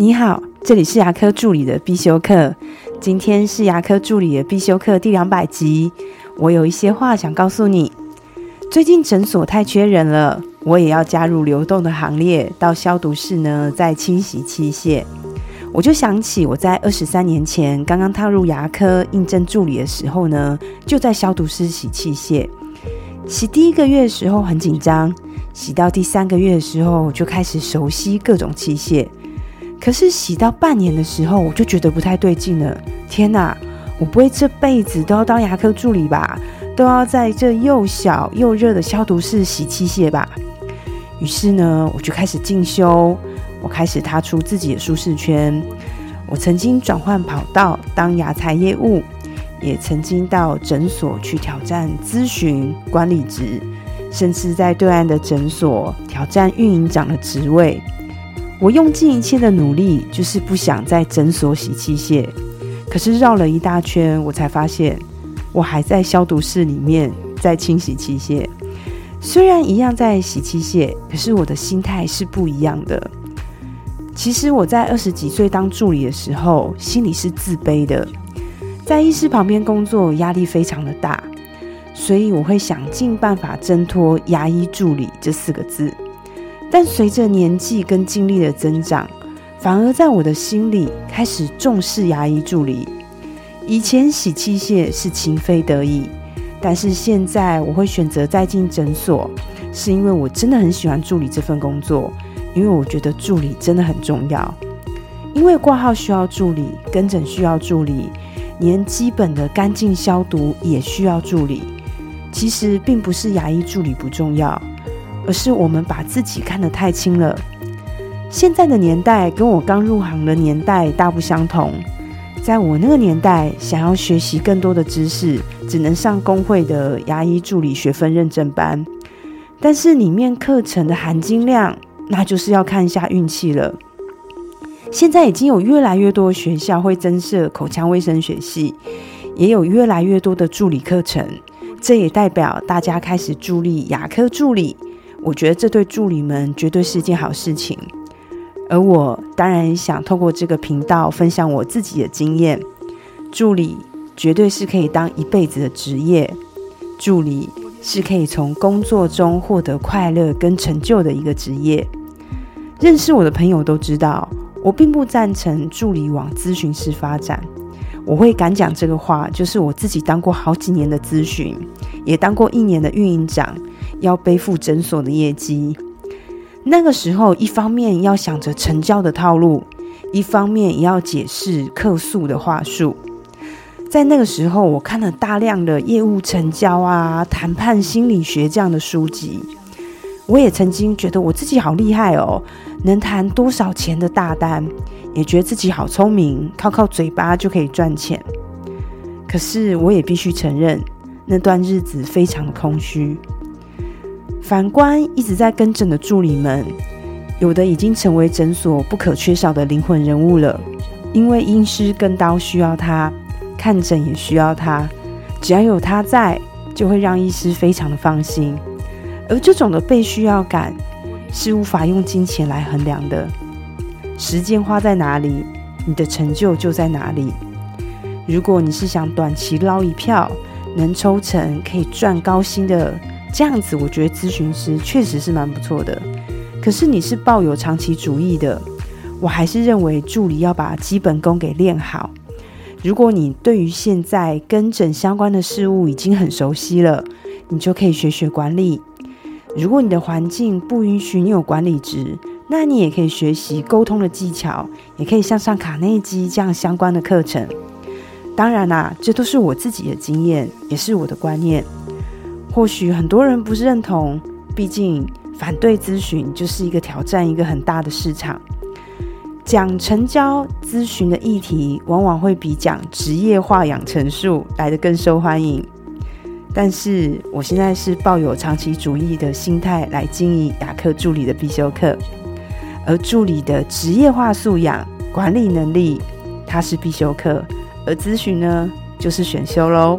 你好，这里是牙科助理的必修课。今天是牙科助理的必修课第两百集。我有一些话想告诉你。最近诊所太缺人了，我也要加入流动的行列，到消毒室呢，在清洗器械。我就想起我在二十三年前刚刚踏入牙科应征助理的时候呢，就在消毒室洗器械。洗第一个月的时候很紧张，洗到第三个月的时候就开始熟悉各种器械。可是洗到半年的时候，我就觉得不太对劲了。天哪，我不会这辈子都要当牙科助理吧？都要在这又小又热的消毒室洗器械吧？于是呢，我就开始进修，我开始踏出自己的舒适圈。我曾经转换跑道当牙材业务，也曾经到诊所去挑战咨询管理职，甚至在对岸的诊所挑战运营长的职位。我用尽一切的努力，就是不想在诊所洗器械。可是绕了一大圈，我才发现，我还在消毒室里面在清洗器械。虽然一样在洗器械，可是我的心态是不一样的。其实我在二十几岁当助理的时候，心里是自卑的，在医师旁边工作压力非常的大，所以我会想尽办法挣脱“牙医助理”这四个字。但随着年纪跟经历的增长，反而在我的心里开始重视牙医助理。以前洗器械是情非得已，但是现在我会选择再进诊所，是因为我真的很喜欢助理这份工作，因为我觉得助理真的很重要。因为挂号需要助理，跟诊需要助理，连基本的干净消毒也需要助理。其实并不是牙医助理不重要。而是我们把自己看得太轻了。现在的年代跟我刚入行的年代大不相同。在我那个年代，想要学习更多的知识，只能上工会的牙医助理学分认证班。但是里面课程的含金量，那就是要看一下运气了。现在已经有越来越多学校会增设口腔卫生学系，也有越来越多的助理课程。这也代表大家开始助力牙科助理。我觉得这对助理们绝对是件好事情，而我当然想透过这个频道分享我自己的经验。助理绝对是可以当一辈子的职业，助理是可以从工作中获得快乐跟成就的一个职业。认识我的朋友都知道，我并不赞成助理往咨询师发展。我会敢讲这个话，就是我自己当过好几年的咨询，也当过一年的运营长。要背负诊所的业绩，那个时候，一方面要想着成交的套路，一方面也要解释客诉的话术。在那个时候，我看了大量的业务成交啊、谈判心理学这样的书籍。我也曾经觉得我自己好厉害哦，能谈多少钱的大单，也觉得自己好聪明，靠靠嘴巴就可以赚钱。可是，我也必须承认，那段日子非常的空虚。反观一直在跟诊的助理们，有的已经成为诊所不可缺少的灵魂人物了。因为医师跟刀需要他，看诊也需要他，只要有他在，就会让医师非常的放心。而这种的被需要感，是无法用金钱来衡量的。时间花在哪里，你的成就就在哪里。如果你是想短期捞一票，能抽成可以赚高薪的。这样子，我觉得咨询师确实是蛮不错的。可是你是抱有长期主义的，我还是认为助理要把基本功给练好。如果你对于现在跟诊相关的事物已经很熟悉了，你就可以学学管理。如果你的环境不允许你有管理职，那你也可以学习沟通的技巧，也可以像上卡内基这样相关的课程。当然啦，这都是我自己的经验，也是我的观念。或许很多人不是认同，毕竟反对咨询就是一个挑战，一个很大的市场。讲成交咨询的议题，往往会比讲职业化养成术来的更受欢迎。但是我现在是抱有长期主义的心态来经营雅克助理的必修课，而助理的职业化素养、管理能力，它是必修课，而咨询呢，就是选修喽。